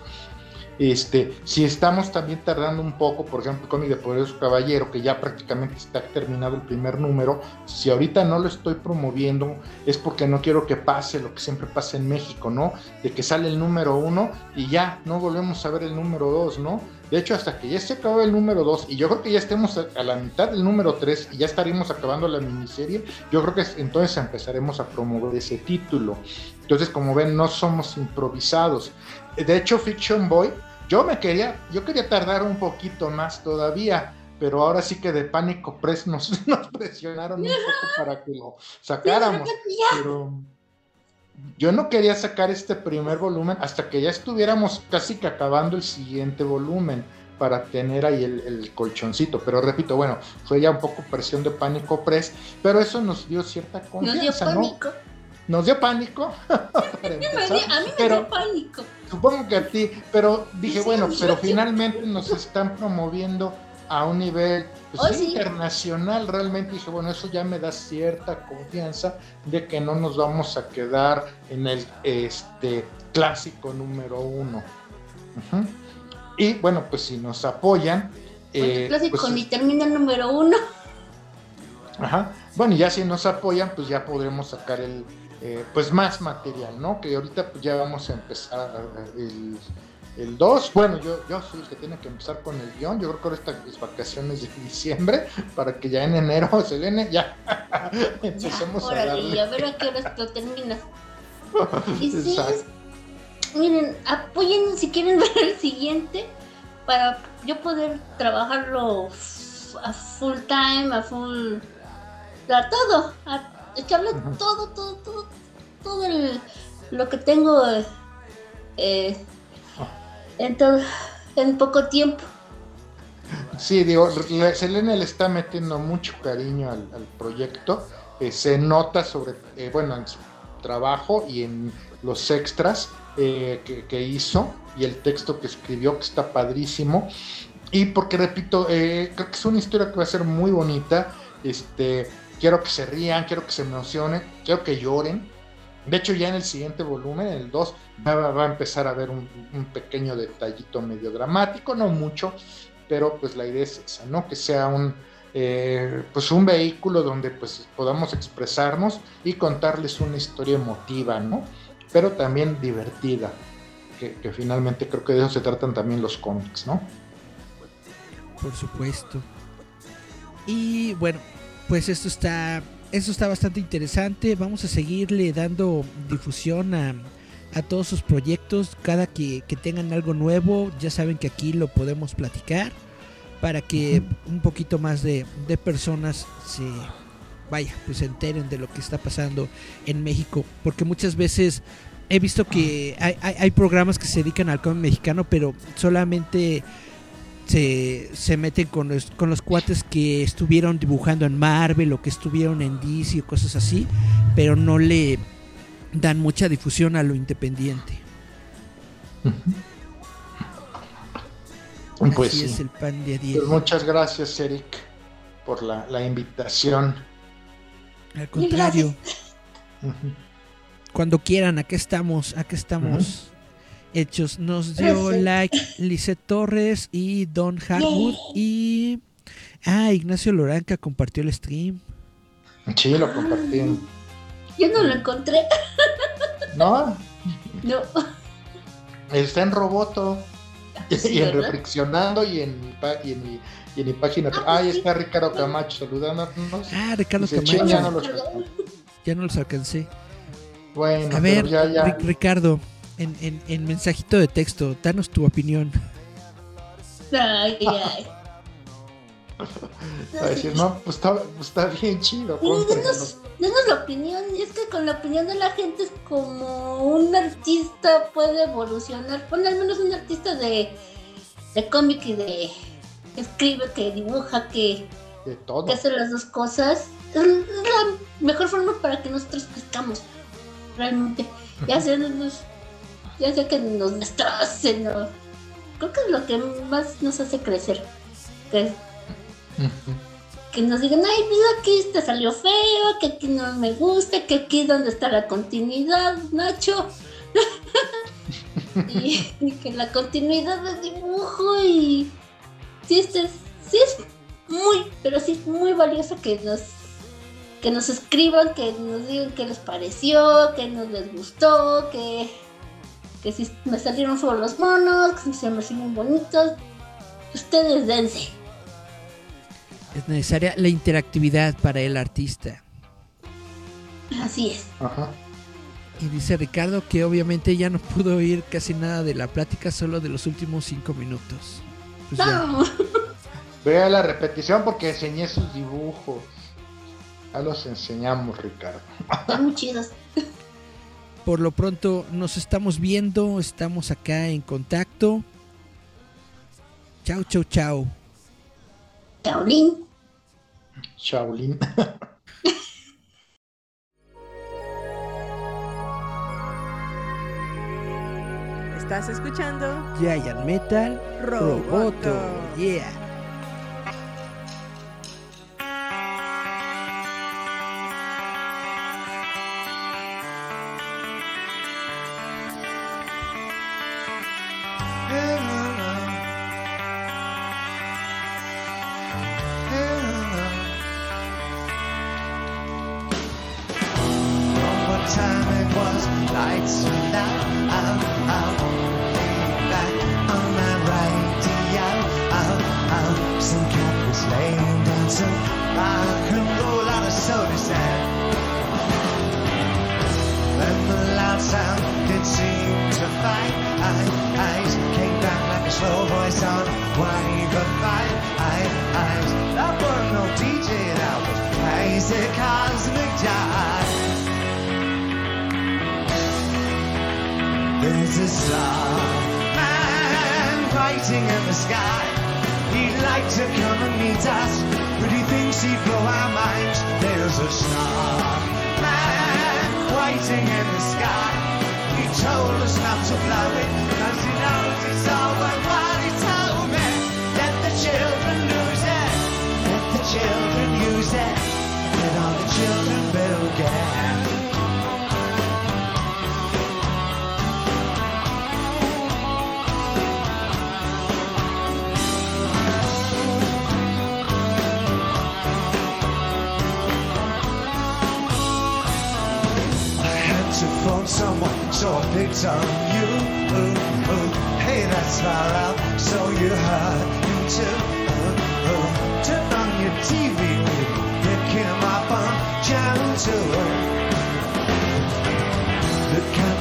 Este, si estamos también tardando un poco, por ejemplo, con mi de Poderoso Caballero, que ya prácticamente está terminado el primer número, si ahorita no lo estoy promoviendo es porque no quiero que pase lo que siempre pasa en México, ¿no? De que sale el número uno y ya no volvemos a ver el número dos, ¿no? De hecho, hasta que ya se acabó el número dos y yo creo que ya estemos a, la mitad del número tres y ya estaríamos acabando la miniserie, yo creo que entonces empezaremos a promover ese título. Entonces, como ven, no somos improvisados. De hecho, Fiction Boy, yo me quería, yo quería tardar un poquito más todavía, pero ahora sí que de Pánico Press nos, presionaron un poco para que lo sacáramos. Pero yo no quería sacar este primer volumen hasta que ya estuviéramos casi que acabando el siguiente volumen para tener ahí el, colchoncito. Pero repito, bueno, fue ya un poco presión de Pánico Press, pero eso nos dio cierta confianza, nos dio pánico. ¿no? Nos dio pánico. empezar. a mí me pero dio pánico. supongo que a ti, pero dije, Sí, bueno, sí, pero sí. finalmente nos están promoviendo a un nivel pues, Oh, internacional. Realmente dije, bueno, eso ya me da cierta confianza de que no nos vamos a quedar en el este clásico número uno. Y bueno, pues si nos apoyan. Porque eh, clásico pues, ni termina el número uno. Ajá. Bueno, y ya si nos apoyan, pues ya podremos sacar el, eh, pues más material, ¿no? Que ahorita pues ya vamos a empezar a- el, el 2. Bueno, yo, yo soy el que tiene que empezar con el guion. Yo creo que ahora estas vacaciones de diciembre, para que ya en enero se viene, ya Ya, empecemos a órale, darle. y a ver a qué hora lo terminas. Y sí, miren, apoyen si quieren ver el siguiente para yo poder trabajarlo a full time, a full. a todo, a echarle Ujú. todo, todo, todo, todo el- lo que tengo eh, eh, en, todo, en poco tiempo. Sí, digo, le- Selene le está metiendo mucho cariño al, al proyecto. eh, se nota sobre, eh, bueno, en su trabajo y en los extras eh, que, que hizo y el texto que escribió, que está padrísimo. Y porque, repito, eh, creo que es una historia que va a ser muy bonita. Este, quiero que se rían, quiero que se emocionen, quiero que lloren. De hecho, ya en el siguiente volumen, en el 2, va, a empezar a haber un, pequeño detallito medio dramático, no mucho, pero pues la idea es esa, ¿no? Que sea un, eh, pues un vehículo donde pues podamos expresarnos y contarles una historia emotiva, ¿no? Pero también divertida, que finalmente creo que de eso se tratan también los cómics, ¿no? Por supuesto. Y bueno, pues esto está, esto está bastante interesante. Vamos a seguirle dando difusión a, a todos sus proyectos. Cada que, que tengan algo nuevo, ya saben que aquí lo podemos platicar para que un poquito más de, de personas se vaya, pues se enteren de lo que está pasando en México. Porque muchas veces he visto que hay, hay- hay programas que se dedican al cómic mexicano, pero solamente se, se meten con los, con los cuates que estuvieron dibujando en Marvel o que estuvieron en DC o cosas así, pero no le dan mucha difusión a lo independiente. Pues así sí. es el pan de a día. Pues muchas gracias, Eric, por la, la invitación. Al contrario, cuando quieran, acá estamos, acá estamos hechos. Nos dio like Lisette Torres y Don Harwood y ah, Ignacio Loranca compartió el stream. Sí, lo compartí. Yo no lo encontré. No, No. está en Roboto. Sí, y en ¿verdad? Reflexionando y en mi, y en mi, y en mi página. Ah, Ahí sí. está Ricardo Camacho saludándonos. Ah, Ricardo Dice, Camacho. "Chin, ya no los Perdón. Ya no los alcancé. Bueno, A ver, ya, ya. Ricardo, en, en, en mensajito de texto, danos tu opinión. Ay, ay. Va a decir, no, pues está, pues está bien chido. Sí, cómprenlo". denos, denos la opinión. Y es que con la opinión de la gente es como un artista puede evolucionar. Bueno, al menos un artista de, de cómic y de que escribe, que dibuja, que, De todo. que hace las dos cosas. Es la mejor forma para que nosotros crezcamos. Realmente. Ya sea, nos- ya sea que nos destrocen. o- Creo que es lo que más nos hace crecer. Que nos digan, ay, pues aquí te salió feo, que aquí no me gusta, que aquí donde está la continuidad, Nacho. y, y que la continuidad de dibujo y sí, este es, sí es muy, pero sí es muy valioso que nos que nos escriban, que nos digan qué les pareció, que nos les gustó, que, que si me salieron feos los monos, que si se me hicieron bonitos. Ustedes dense. Es necesaria la interactividad para el artista. Así es. Ajá. Y dice Ricardo que obviamente ya no pudo oír casi nada de la plática, solo de los últimos cinco minutos. Pues. No. Vea la repetición porque enseñé sus dibujos. Ya los enseñamos, Ricardo. Están muy chidos por lo pronto nos estamos viendo, estamos acá en contacto. Chao, chao, chao. Shaolin. Shaolin. Estás escuchando Giant Metal Roboto. Yeah.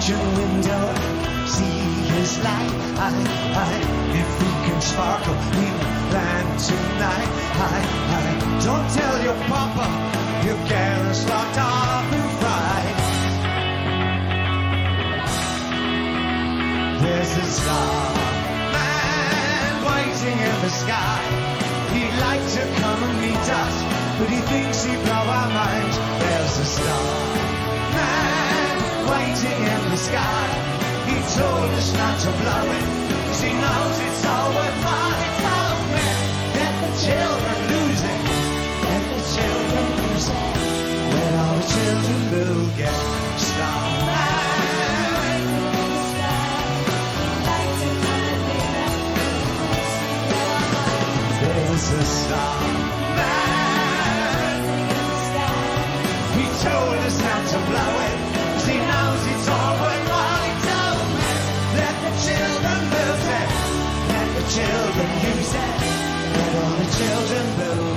kitchen window, see his light. I, I, if we can sparkle, we'll land tonight. I, I, don't tell your papa, you get us locked up and fried. There's a starman waiting in the sky. He'd like to come and meet us, but he thinks he'd blow our minds. There's a star waiting in the sky. He told us not to blow it, cause he knows it's all worthwhile. It's the children lose it, and the children lose it, let all the children will get children, you said, let all the children build.